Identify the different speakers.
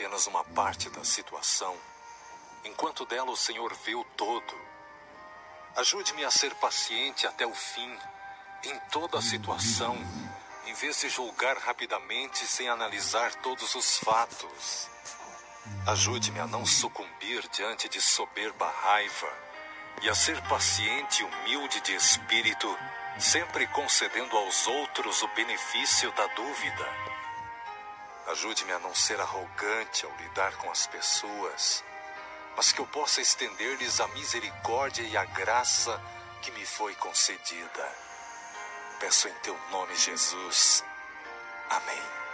Speaker 1: apenas uma parte da situação, enquanto dela o Senhor vê o todo. Ajude-me a ser paciente até o fim, em toda a situação, em vez de julgar rapidamente sem analisar todos os fatos. Ajude-me a não sucumbir diante de soberba raiva e a ser paciente e humilde de espírito, sempre concedendo aos outros o benefício da dúvida. Ajude-me a não ser arrogante ao lidar com as pessoas, mas que eu possa estender-lhes a misericórdia e a graça que me foi concedida. Peço em teu nome, Jesus. Amém.